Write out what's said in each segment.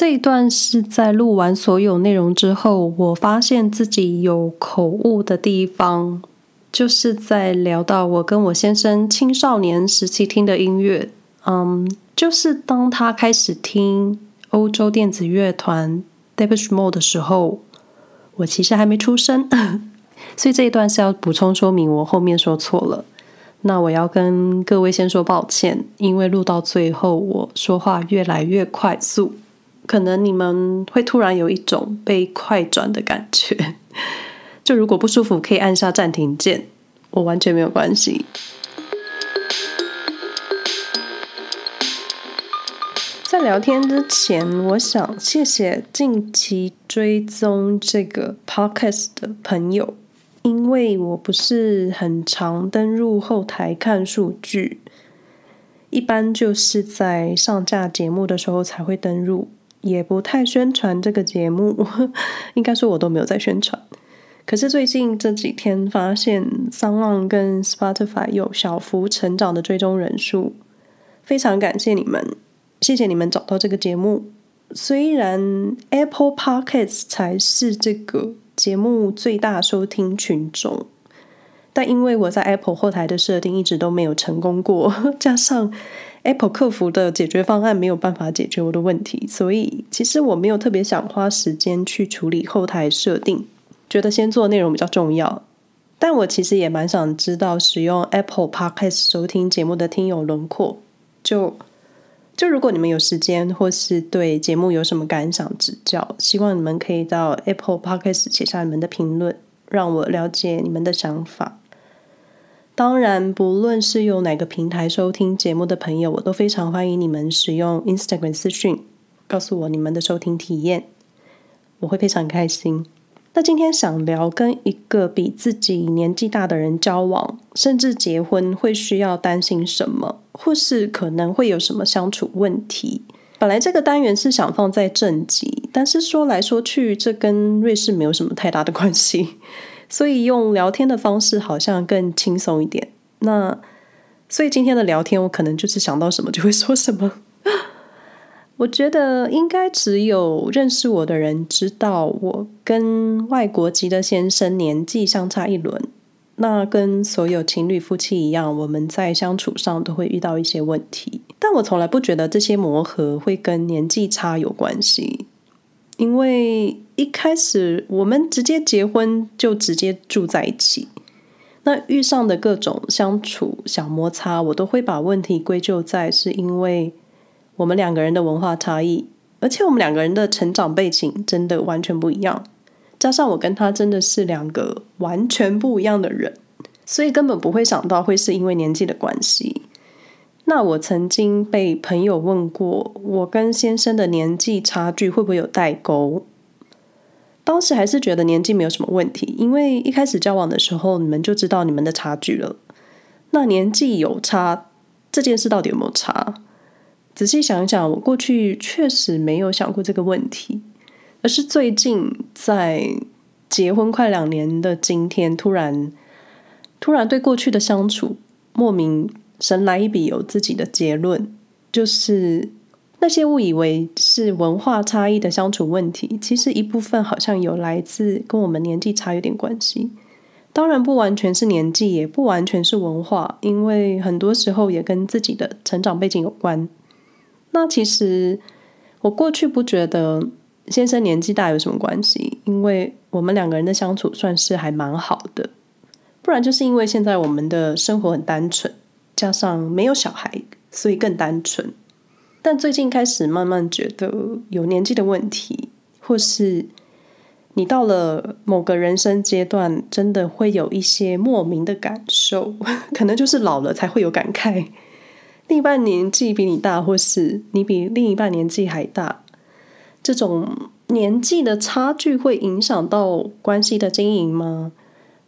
这一段是在录完所有内容之后，我发现自己有口误的地方，就是在聊到我跟我先生青少年时期听的音乐。嗯，就是当他开始听欧洲电子乐团 Depeche Mode 的时候，我其实还没出生，所以这一段是要补充说明，我后面说错了。那我要跟各位先说抱歉，因为录到最后我说话越来越快速，可能你们会突然有一种被快转的感觉。就如果不舒服，可以按下暂停键，我完全没有关系。在聊天之前，我想谢谢近期追踪这个 podcast 的朋友。因为我不是很常登入后台看数据，一般就是在上架节目的时候才会登入，也不太宣传这个节目。应该说我都没有在宣传。可是最近这几天发现，SoundOn 跟 Spotify 有小幅成长的追踪人数，非常感谢你们，谢谢你们找到这个节目。虽然 Apple Podcasts 才是这个。节目最大收听群众，但因为我在 Apple 后台的设定一直都没有成功过，加上 Apple 客服的解决方案没有办法解决我的问题，所以其实我没有特别想花时间去处理后台设定，觉得先做内容比较重要。但我其实也蛮想知道使用 Apple Podcast 收听节目的听友轮廓，就。就如果你们有时间，或是对节目有什么感想指教，希望你们可以到 Apple Podcast 写下你们的评论，让我了解你们的想法。当然，不论是用哪个平台收听节目的朋友，我都非常欢迎你们使用 Instagram 私讯，告诉我你们的收听体验，我会非常开心。那今天想聊跟一个比自己年纪大的人交往，甚至结婚，会需要担心什么，或是可能会有什么相处问题。本来这个单元是想放在正集，但是说来说去，这跟瑞士没有什么太大的关系，所以用聊天的方式好像更轻松一点。那所以今天的聊天，我可能就是想到什么就会说什么。我觉得应该只有认识我的人知道，我跟外国籍的先生年纪相差一轮。那跟所有情侣夫妻一样，我们在相处上都会遇到一些问题。但我从来不觉得这些磨合会跟年纪差有关系，因为一开始我们直接结婚就直接住在一起。那遇上的各种相处小摩擦，我都会把问题归咎在是因为。我们两个人的文化差异，而且我们两个人的成长背景真的完全不一样，加上我跟他真的是两个完全不一样的人，所以根本不会想到会是因为年纪的关系。那我曾经被朋友问过，我跟先生的年纪差距会不会有代沟？当时还是觉得年纪没有什么问题，因为一开始交往的时候你们就知道你们的差距了。那年纪有差这件事到底有没有差？仔细想一想，我过去确实没有想过这个问题，而是最近在结婚快两年的今天，突然突然对过去的相处莫名神来一笔，有自己的结论，就是那些误以为是文化差异的相处问题，其实一部分好像有来自跟我们年纪差有点关系。当然不完全是年纪，也不完全是文化，因为很多时候也跟自己的成长背景有关。那其实我过去不觉得先生年纪大有什么关系，因为我们两个人的相处算是还蛮好的。不然就是因为现在我们的生活很单纯，加上没有小孩，所以更单纯。但最近开始慢慢觉得有年纪的问题，或是你到了某个人生阶段，真的会有一些莫名的感受，可能就是老了才会有感慨。另一半年纪比你大，或是你比另一半年纪还大，这种年纪的差距会影响到关系的经营吗？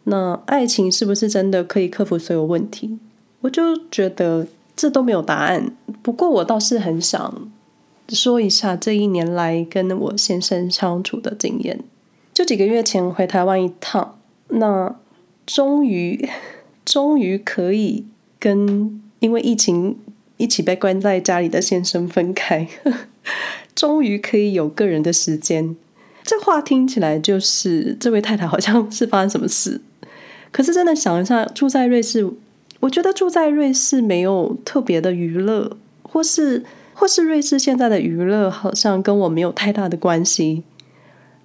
那爱情是不是真的可以克服所有问题？我就觉得这都没有答案。不过我倒是很想说一下这一年来跟我先生相处的经验。就几个月前回台湾一趟，那终于 终于可以跟因为疫情。一起被关在家里的先生分开，终于可以有个人的时间。这话听起来就是这位太太好像是发生什么事。可是真的想一下，住在瑞士，我觉得住在瑞士没有特别的娱乐，或是或是瑞士现在的娱乐好像跟我没有太大的关系。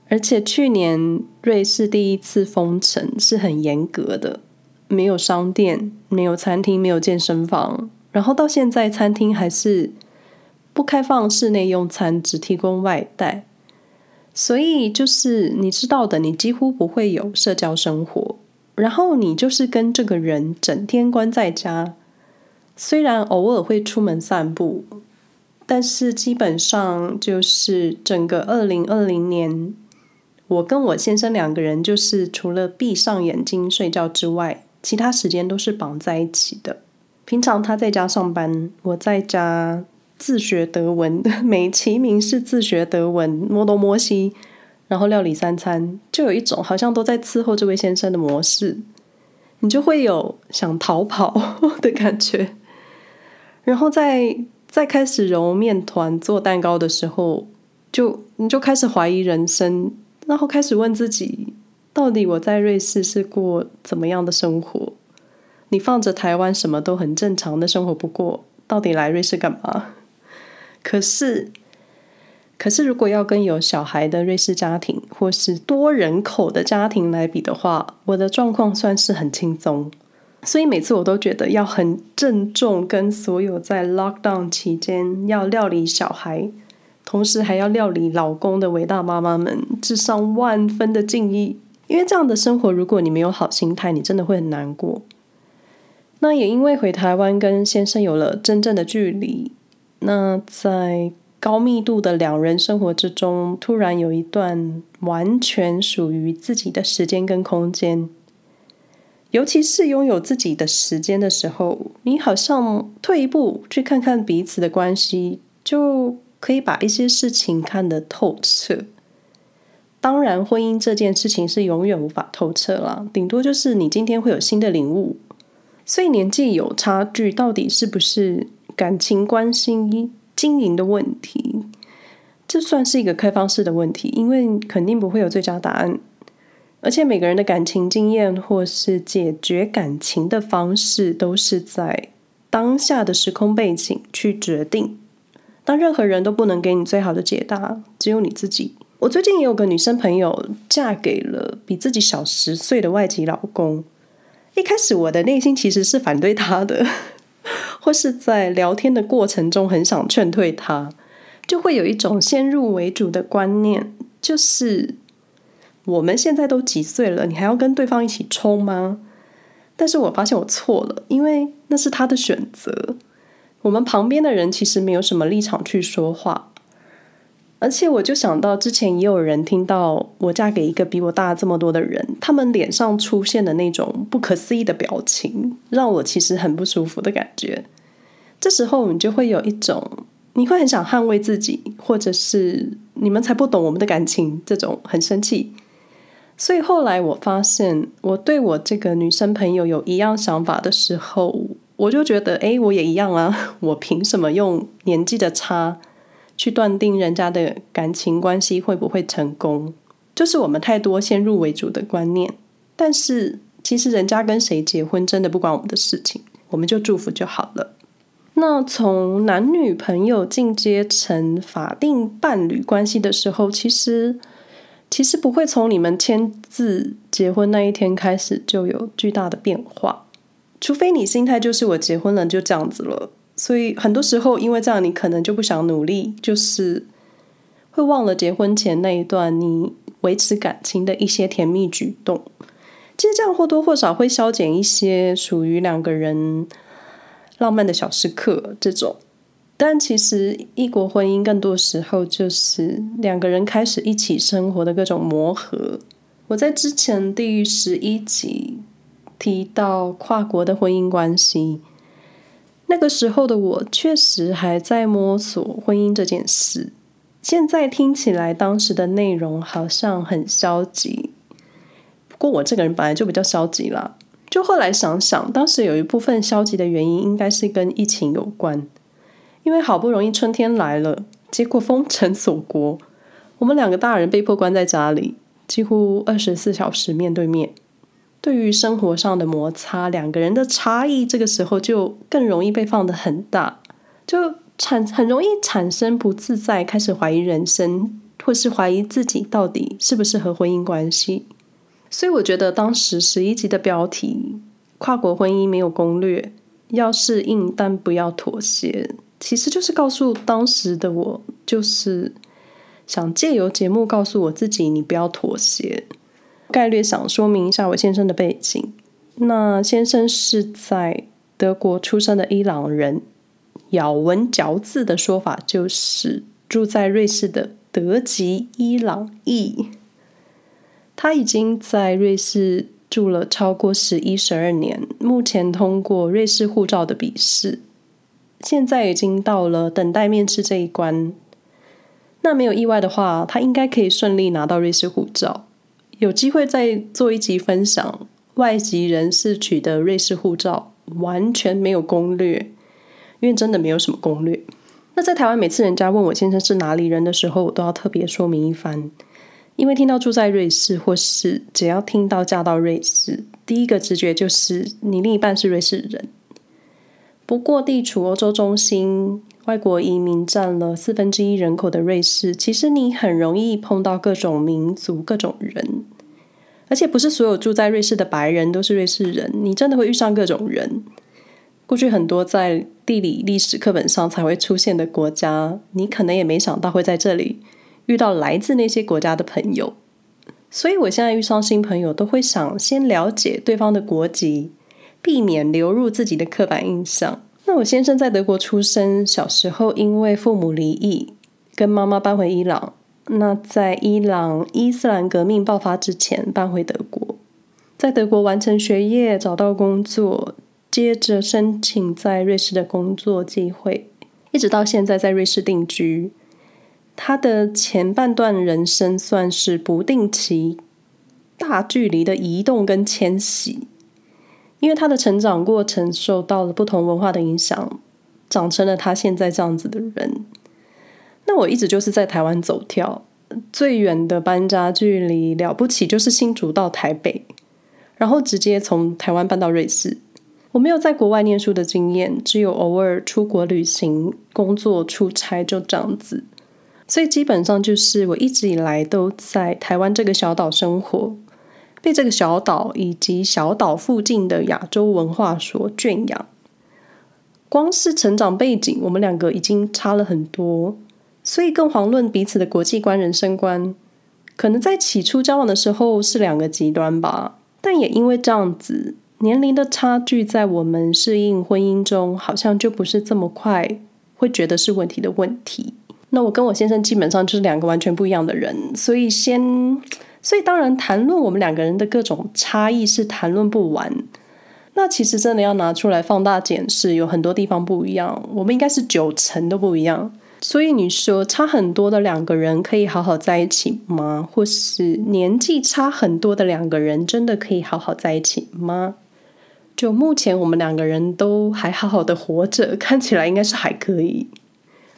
而且去年瑞士第一次封城是很严格的，没有商店，没有餐厅，没有健身房，然后到现在餐厅还是不开放室内用餐，只提供外带。所以就是你知道的，你几乎不会有社交生活。然后你就是跟这个人整天关在家，虽然偶尔会出门散步，但是基本上就是整个二零二零年，我跟我先生两个人就是除了闭上眼睛睡觉之外，其他时间都是绑在一起的。平常他在家上班，我在家自学德文，美其名是自学德文，摸东摸西。然后料理三餐，就有一种好像都在伺候这位先生的模式，你就会有想逃跑的感觉。然后在在开始揉面团、做蛋糕的时候，就你就开始怀疑人生，然后开始问自己，到底我在瑞士是过怎么样的生活？你放着台湾什么都很正常的生活不过，到底来瑞士干嘛？可是。可是，如果要跟有小孩的瑞士家庭或是多人口的家庭来比的话，我的状况算是很轻松。所以每次我都觉得要很郑重跟所有在 lockdown 期间要料理小孩，同时还要料理老公的伟大妈妈们致上万分的敬意。因为这样的生活，如果你没有好心态，你真的会很难过。那也因为回台湾跟先生有了真正的距离，那在。高密度的两人生活之中，突然有一段完全属于自己的时间跟空间。尤其是拥有自己的时间的时候，你好像退一步去看看彼此的关系，就可以把一些事情看得透彻。当然，婚姻这件事情是永远无法透彻了，顶多就是你今天会有新的领悟。所以年纪有差距，到底是不是感情关系？经营的问题，这算是一个开放式的问题，因为肯定不会有最佳答案，而且每个人的感情经验或是解决感情的方式，都是在当下的时空背景去决定。当任何人都不能给你最好的解答，只有你自己。我最近也有个女生朋友嫁给了比自己小十岁的外籍老公，一开始我的内心其实是反对他的。或是在聊天的过程中很想劝退他，就会有一种先入为主的观念，就是我们现在都几岁了，你还要跟对方一起冲吗？但是我发现我错了，因为那是他的选择，我们旁边的人其实没有什么立场去说话。而且我就想到，之前也有人听到我嫁给一个比我大这么多的人，他们脸上出现的那种不可思议的表情，让我其实很不舒服的感觉。这时候你就会有一种，你会很想捍卫自己，或者是你们才不懂我们的感情，这种很生气。所以后来我发现，我对我这个女生朋友有一样想法的时候，我就觉得，诶，我也一样啊，我凭什么用年纪的差？去断定人家的感情关系会不会成功，就是我们太多先入为主的观念。但是其实人家跟谁结婚真的不关我们的事情，我们就祝福就好了。那从男女朋友进阶成法定伴侣关系的时候，其实其实不会从你们签字结婚那一天开始就有巨大的变化，除非你心态就是我结婚了就这样子了。所以很多时候，因为这样，你可能就不想努力，就是会忘了结婚前那一段你维持感情的一些甜蜜举动。其实这样或多或少会消减一些属于两个人浪漫的小时刻这种。但其实异国婚姻更多时候就是两个人开始一起生活的各种磨合。我在之前第十一集提到跨国的婚姻关系。那个时候的我确实还在摸索婚姻这件事，现在听起来当时的内容好像很消极。不过我这个人本来就比较消极啦，就后来想想，当时有一部分消极的原因应该是跟疫情有关。因为好不容易春天来了，结果封城锁国，我们两个大人被迫关在家里，几乎二十四小时面对面。对于生活上的摩擦，两个人的差异，这个时候就更容易被放得很大，就产很容易产生不自在，开始怀疑人生，或是怀疑自己到底适不适合婚姻关系。所以我觉得当时十一集的标题《跨国婚姻没有攻略，要适应但不要妥协》，其实就是告诉当时的我，就是想借由节目告诉我自己，你不要妥协。概略想说明一下我先生的背景。那先生是在德国出生的伊朗人，咬文嚼字的说法就是住在瑞士的德籍伊朗裔。他已经在瑞士住了超过十一、十二年，目前通过瑞士护照的笔试，现在已经到了等待面试这一关。那没有意外的话，他应该可以顺利拿到瑞士护照。有机会再做一集分享，外籍人士取得瑞士护照完全没有攻略，因为真的没有什么攻略。那在台湾，每次人家问我先生是哪里人的时候，我都要特别说明一番，因为听到住在瑞士，或是只要听到嫁到瑞士，第一个直觉就是你另一半是瑞士人。不过，地处欧洲中心。外国移民占了四分之一人口的瑞士，其实你很容易碰到各种民族、各种人，而且不是所有住在瑞士的白人都是瑞士人，你真的会遇上各种人。过去很多在地理历史课本上才会出现的国家，你可能也没想到会在这里遇到来自那些国家的朋友。所以我现在遇上新朋友，都会想先了解对方的国籍，避免流入自己的刻板印象。那我先生在德国出生，小时候因为父母离异，跟妈妈搬回伊朗。那在伊朗伊斯兰革命爆发之前搬回德国，在德国完成学业，找到工作，接着申请在瑞士的工作机会，一直到现在在瑞士定居。他的前半段人生算是不定期、大距离的移动跟迁徙。因为他的成长过程受到了不同文化的影响，长成了他现在这样子的人。那我一直就是在台湾走跳，最远的搬家距离了不起就是新竹到台北，然后直接从台湾搬到瑞士。我没有在国外念书的经验，只有偶尔出国旅行、工作、出差就这样子。所以基本上就是我一直以来都在台湾这个小岛生活。被这个小岛以及小岛附近的亚洲文化所圈养，光是成长背景，我们两个已经差了很多，所以更遑论彼此的国际观、人生观，可能在起初交往的时候是两个极端吧。但也因为这样子，年龄的差距，在我们适应婚姻中，好像就不是这么快会觉得是问题的问题。那我跟我先生基本上就是两个完全不一样的人，所以先。所以，当然，谈论我们两个人的各种差异是谈论不完。那其实真的要拿出来放大检视，有很多地方不一样。我们应该是九成都不一样。所以你说差很多的两个人可以好好在一起吗？或是年纪差很多的两个人真的可以好好在一起吗？就目前我们两个人都还好好的活着，看起来应该是还可以。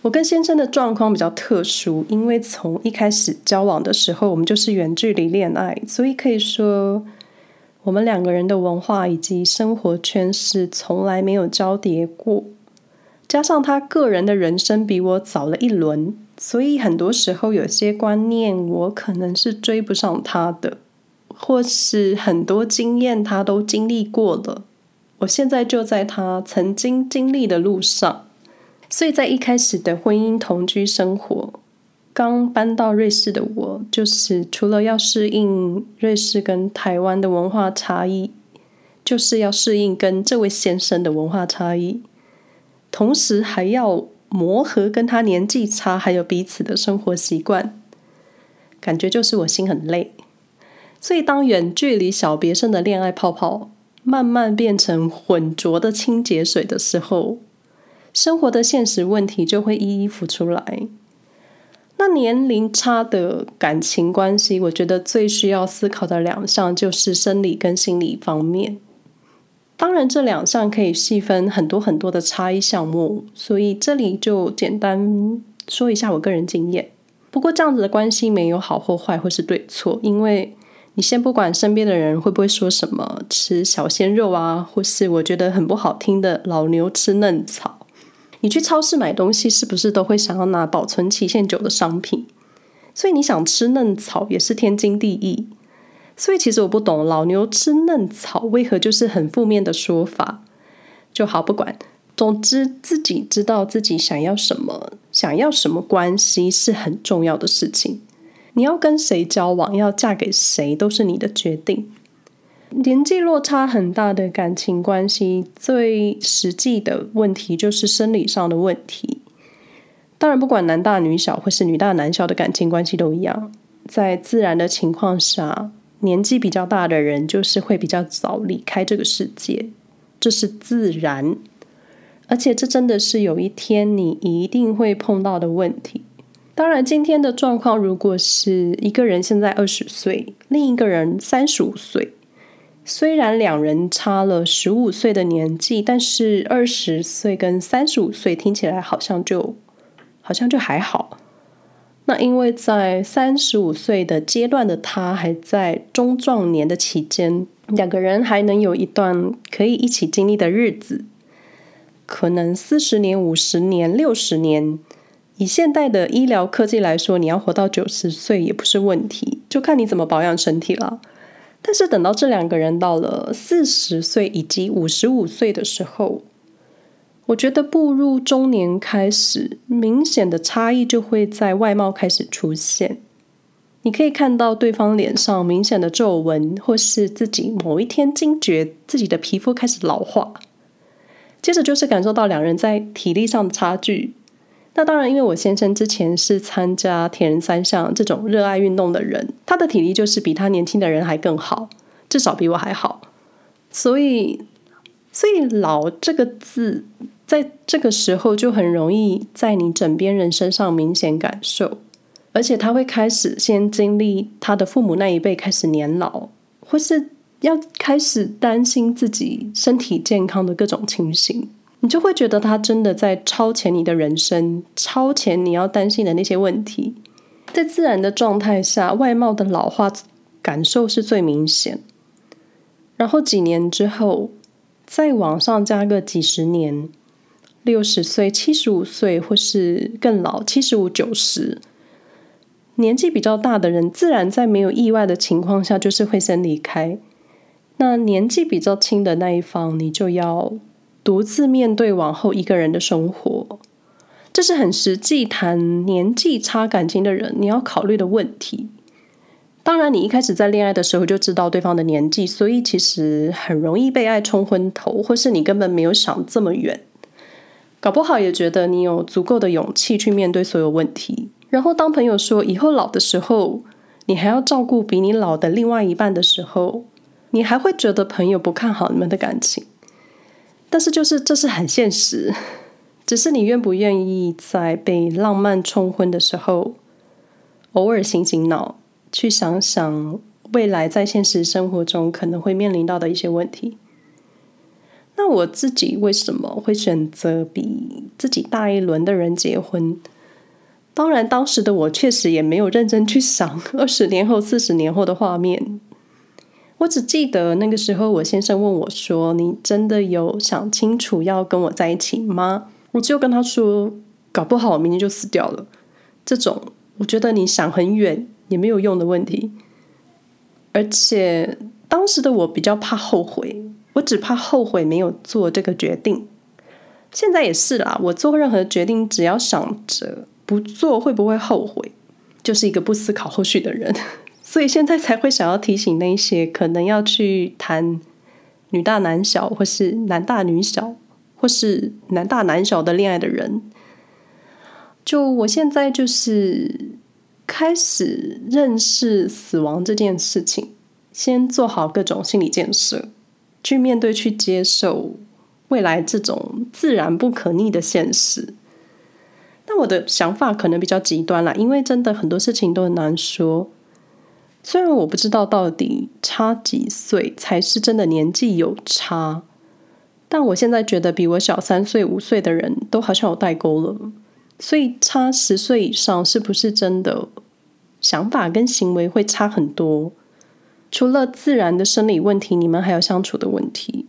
我跟先生的状况比较特殊，因为从一开始交往的时候，我们就是远距离恋爱，所以可以说我们两个人的文化以及生活圈是从来没有交叠过。加上他个人的人生比我早了一轮，所以很多时候有些观念我可能是追不上他的，或是很多经验他都经历过了，我现在就在他曾经经历的路上。所以在一开始的婚姻同居生活，刚搬到瑞士的我，就是除了要适应瑞士跟台湾的文化差异，就是要适应跟这位先生的文化差异，同时还要磨合跟他年纪差，还有彼此的生活习惯，感觉就是我心很累。所以当远距离小别胜的恋爱泡泡慢慢变成浑浊的清洁水的时候，生活的现实问题就会一一浮出来。那年龄差的感情关系，我觉得最需要思考的两项就是生理跟心理方面。当然，这两项可以细分很多很多的差异项目，所以这里就简单说一下我个人经验。不过这样子的关系没有好或坏，或是对错，因为你先不管身边的人会不会说什么吃小鲜肉啊，或是我觉得很不好听的老牛吃嫩草，你去超市买东西是不是都会想要拿保存期限久的商品？所以你想吃嫩草也是天经地义。所以其实我不懂老牛吃嫩草为何就是很负面的说法，就好不管。总之自己知道自己想要什么，想要什么关系是很重要的事情。你要跟谁交往，要嫁给谁都是你的决定。年纪落差很大的感情关系，最实际的问题就是生理上的问题。当然，不管男大女小或是女大男小的感情关系都一样，在自然的情况下。年纪比较大的人，就是会比较早离开这个世界，这是自然，而且这真的是有一天你一定会碰到的问题。当然，今天的状况，如果是一个人现在二十岁，另一个人三十五岁，虽然两人差了十五岁的年纪，但是二十岁跟三十五岁听起来好像就好像就还好。那因为在三十五岁的阶段的他还在中壮年的期间，两个人还能有一段可以一起经历的日子，可能四十年、五十年、六十年，以现代的医疗科技来说，你要活到九十岁也不是问题，就看你怎么保养身体了。但是等到这两个人到了四十岁以及五十五岁的时候，我觉得步入中年开始，明显的差异就会在外貌开始出现。你可以看到对方脸上明显的皱纹，或是自己某一天惊觉自己的皮肤开始老化。接着就是感受到两人在体力上的差距。那当然，因为我先生之前是参加铁人三项这种热爱运动的人，他的体力就是比他年轻的人还更好，至少比我还好。所以，所以“老”这个字。在这个时候就很容易在你枕边人身上明显感受，而且他会开始先经历他的父母那一辈开始年老，或是要开始担心自己身体健康的各种情形，你就会觉得他真的在超前你的人生，超前你要担心的那些问题。在自然的状态下，外貌的老化感受是最明显，然后几年之后再往上加个几十年。六十岁、七十五岁，或是更老，七十五、九十，年纪比较大的人，自然在没有意外的情况下，就是会先离开。那年纪比较轻的那一方，你就要独自面对往后一个人的生活。这是很实际谈年纪差感情的人你要考虑的问题。当然，你一开始在恋爱的时候就知道对方的年纪，所以其实很容易被爱冲昏头，或是你根本没有想这么远。搞不好也觉得你有足够的勇气去面对所有问题。然后当朋友说以后老的时候，你还要照顾比你老的另外一半的时候，你还会觉得朋友不看好你们的感情。但是就是这是很现实，只是你愿不愿意在被浪漫冲昏的时候，偶尔醒醒脑，去想想未来在现实生活中可能会面临到的一些问题。那我自己为什么会选择比自己大一轮的人结婚？当然，当时的我确实也没有认真去想 二十年后、四十年后的画面。我只记得那个时候，我先生问我说：“你真的有想清楚要跟我在一起吗？”我就跟他说：“搞不好我明天就死掉了。”这种我觉得你想很远也没有用的问题。而且当时的我比较怕后悔。我只怕后悔没有做这个决定，现在也是啦。我做任何决定，只要想着不做会不会后悔，就是一个不思考后续的人。所以现在才会想要提醒那些可能要去谈女大男小，或是男大女小，或是男大男小的恋爱的人。就我现在就是开始认识死亡这件事情，先做好各种心理建设。去面对、去接受未来这种自然不可逆的现实。那我的想法可能比较极端啦，因为真的很多事情都很难说。虽然我不知道到底差几岁才是真的年纪有差，但我现在觉得比我小三岁、五岁的人都好像有代沟了，所以差十岁以上是不是真的想法跟行为会差很多？除了自然的生理问题，你们还有相处的问题，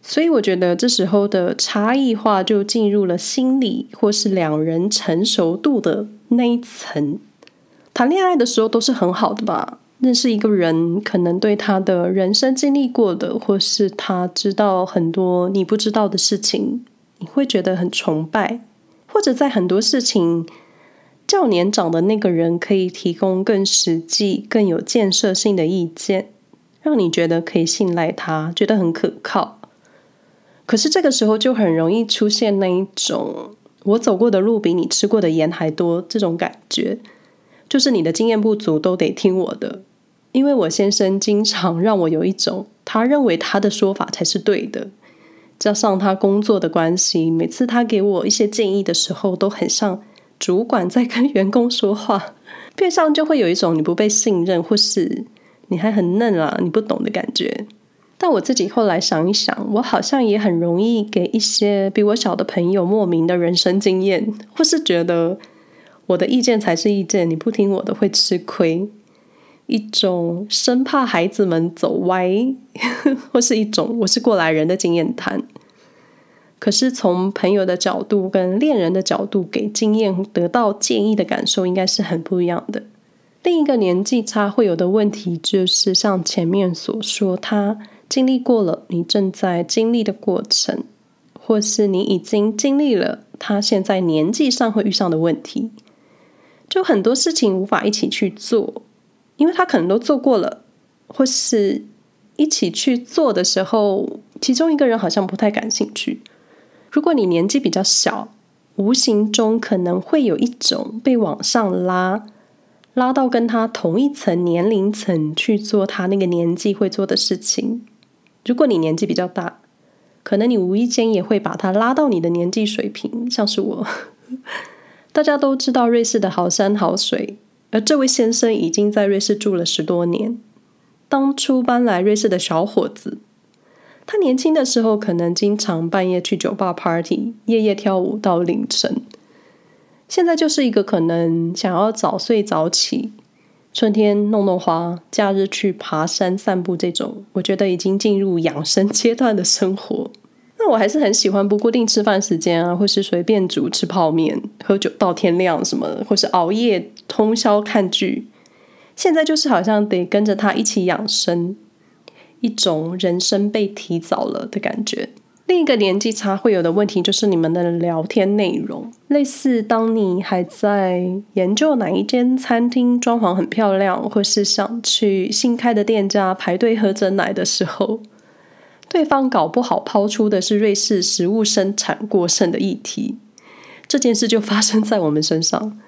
所以我觉得这时候的差异化就进入了心理或是两人成熟度的那一层。谈恋爱的时候都是很好的吧？认识一个人，可能对他的人生经历过的，或是他知道很多你不知道的事情，你会觉得很崇拜，或者在很多事情较年长的那个人可以提供更实际、更有建设性的意见，让你觉得可以信赖他，觉得很可靠。可是这个时候就很容易出现那一种“我走过的路比你吃过的盐还多”这种感觉。就是你的经验不足，都得听我的，因为我先生经常让我有一种他认为他的说法才是对的，加上他工作的关系，每次他给我一些建议的时候，都很像主管在跟员工说话，变相就会有一种你不被信任，或是你还很嫩啊，你不懂的感觉。但我自己后来想一想，我好像也很容易给一些比我小的朋友莫名的人生经验，或是觉得。我的意见才是意见，你不听我的会吃亏。一种生怕孩子们走歪，或是一种我是过来人的经验谈。可是从朋友的角度跟恋人的角度给经验得到建议的感受，应该是很不一样的。另一个年纪差会有的问题，就是像前面所说，他经历过了你正在经历的过程，或是你已经经历了他现在年纪上会遇上的问题。就很多事情无法一起去做，因为他可能都做过了，或是一起去做的时候，其中一个人好像不太感兴趣。如果你年纪比较小，无形中可能会有一种被往上拉，拉到跟他同一层年龄层去做他那个年纪会做的事情。如果你年纪比较大，可能你无意间也会把他拉到你的年纪水平，像是我。大家都知道瑞士的好山好水，而这位先生已经在瑞士住了十多年。当初搬来瑞士的小伙子，他年轻的时候可能经常半夜去酒吧 party，夜夜跳舞到凌晨。现在就是一个可能想要早睡早起，春天弄弄花，假日去爬山散步这种，我觉得已经进入养生阶段的生活。那我还是很喜欢不固定吃饭时间啊，或是随便煮吃泡面、喝酒到天亮什么的，或是熬夜通宵看剧。现在就是好像得跟着他一起养生，一种人生被提早了的感觉。另一个年纪差会有的问题就是你们的聊天内容，类似当你还在研究哪一间餐厅装潢很漂亮，或是想去新开的店家排队喝珍奶的时候。对方搞不好抛出的是瑞士食物生产过剩的议题，这件事就发生在我们身上。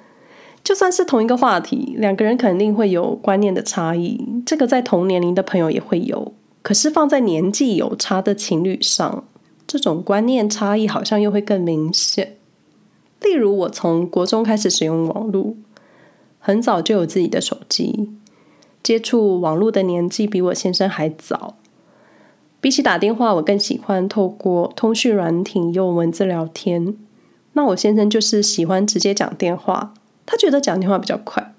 就算是同一个话题，两个人肯定会有观念的差异，这个在同年龄的朋友也会有。可是放在年纪有差的情侣上，这种观念差异好像又会更明显。例如，我从国中开始使用网络，很早就有自己的手机，接触网络的年纪比我先生还早。比起打电话，我更喜欢透过通讯软体用文字聊天。那我先生就是喜欢直接讲电话，他觉得讲电话比较快。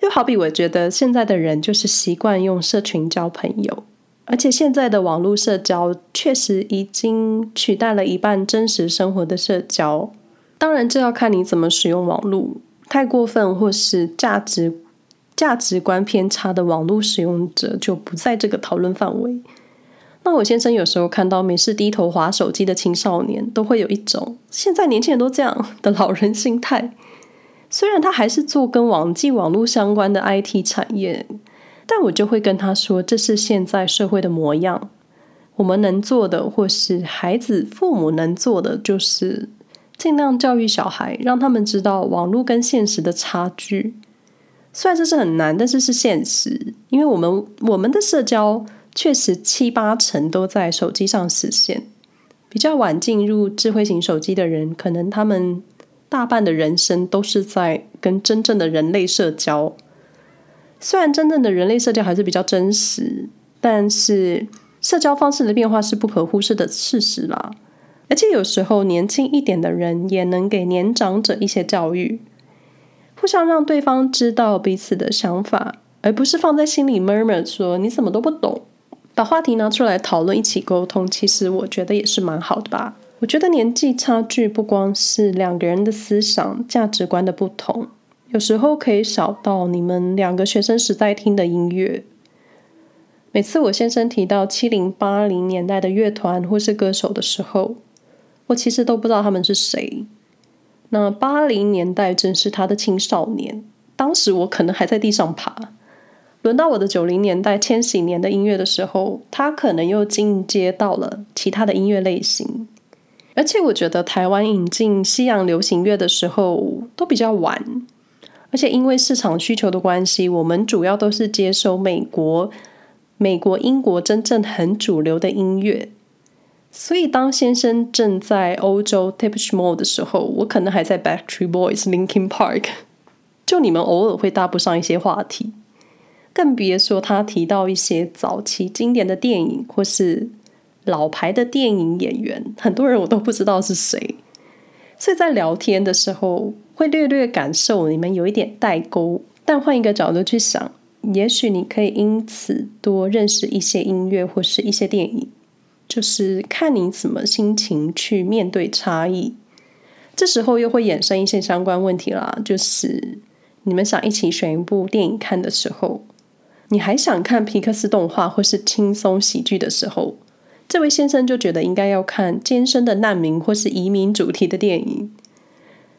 又好比我觉得现在的人就是习惯用社群交朋友，而且现在的网络社交确实已经取代了一半真实生活的社交。当然，这要看你怎么使用网络。太过分或是价值价值观偏差的网络使用者就不在这个讨论范围。那我先生有时候看到没事低头滑手机的青少年，都会有一种现在年轻人都这样的老人心态。虽然他还是做跟网际网络相关的 IT 产业，但我就会跟他说，这是现在社会的模样。我们能做的，或是孩子父母能做的，就是尽量教育小孩，让他们知道网络跟现实的差距。虽然这是很难，但是是现实，因为我们我们的社交。确实七八成都在手机上实现。比较晚进入智慧型手机的人，可能他们大半的人生都是在跟真正的人类社交。虽然真正的人类社交还是比较真实，但是社交方式的变化是不可忽视的事实啦。而且有时候年轻一点的人也能给年长者一些教育，互相让对方知道彼此的想法，而不是放在心里 murmur 说你什么都不懂。把话题拿出来讨论，一起沟通，其实我觉得也是蛮好的吧。我觉得年纪差距不光是两个人的思想价值观的不同，有时候可以小到你们两个学生时代听的音乐。每次我先生提到七零八零年代的乐团或是歌手的时候，我其实都不知道他们是谁。那八零年代正是他的青少年，当时我可能还在地上爬。轮到我的九零年代、千禧年的音乐的时候，他可能又进阶到了其他的音乐类型。而且我觉得台湾引进西洋流行乐的时候都比较晚，而且因为市场需求的关系，我们主要都是接收美国、美国、英国真正很主流的音乐。所以当先生正在欧洲 Depeche Mode 的时候，我可能还在 Backstreet Boys、Linkin Park，就你们偶尔会搭不上一些话题。更别说他提到一些早期经典的电影，或是老牌的电影演员，很多人我都不知道是谁。所以在聊天的时候，会略略感受你们有一点代沟。但换一个角度去想，也许你可以因此多认识一些音乐或是一些电影，就是看你怎么心情去面对差异。这时候又会衍生一些相关问题啦，就是你们想一起选一部电影看的时候。你还想看皮克斯动画或是轻松喜剧的时候，这位先生就觉得应该要看艰深的难民或是移民主题的电影。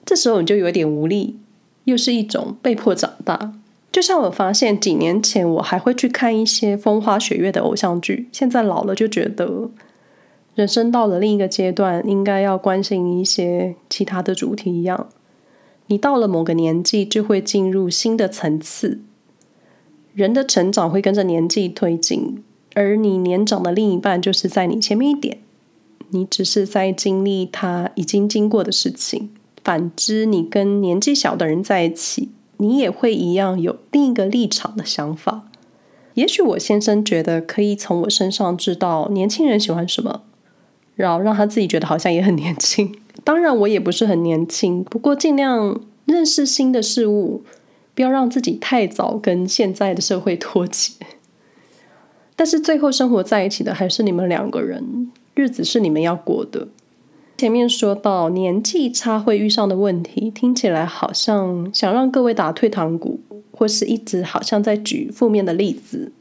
这时候你就有点无力，又是一种被迫长大。就像我发现几年前我还会去看一些风花雪月的偶像剧，现在老了就觉得人生到了另一个阶段，应该要关心一些其他的主题一样。你到了某个年纪，就会进入新的层次。人的成长会跟着年纪推进，而你年长的另一半就是在你前面一点，你只是在经历他已经经过的事情。反之，你跟年纪小的人在一起，你也会一样有另一个立场的想法。也许我先生觉得可以从我身上知道年轻人喜欢什么，然后让他自己觉得好像也很年轻。当然，我也不是很年轻，不过尽量认识新的事物。不要让自己太早跟现在的社会脱节，但是最后生活在一起的还是你们两个人，日子是你们要过的。前面说到年纪差会遇上的问题，听起来好像想让各位打退堂鼓，或是一直好像在举负面的例子，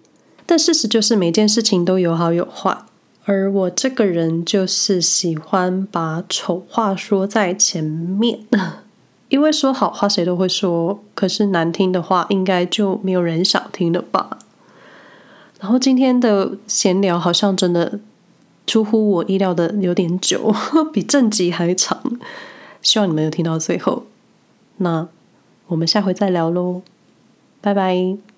但事实就是每件事情都有好有坏，而我这个人就是喜欢把丑话说在前面。因为说好话谁都会说，可是难听的话应该就没有人想听了吧。然后今天的闲聊好像真的出乎我意料的有点久，比正集还长。希望你们有听到最后。那我们下回再聊喽，拜拜。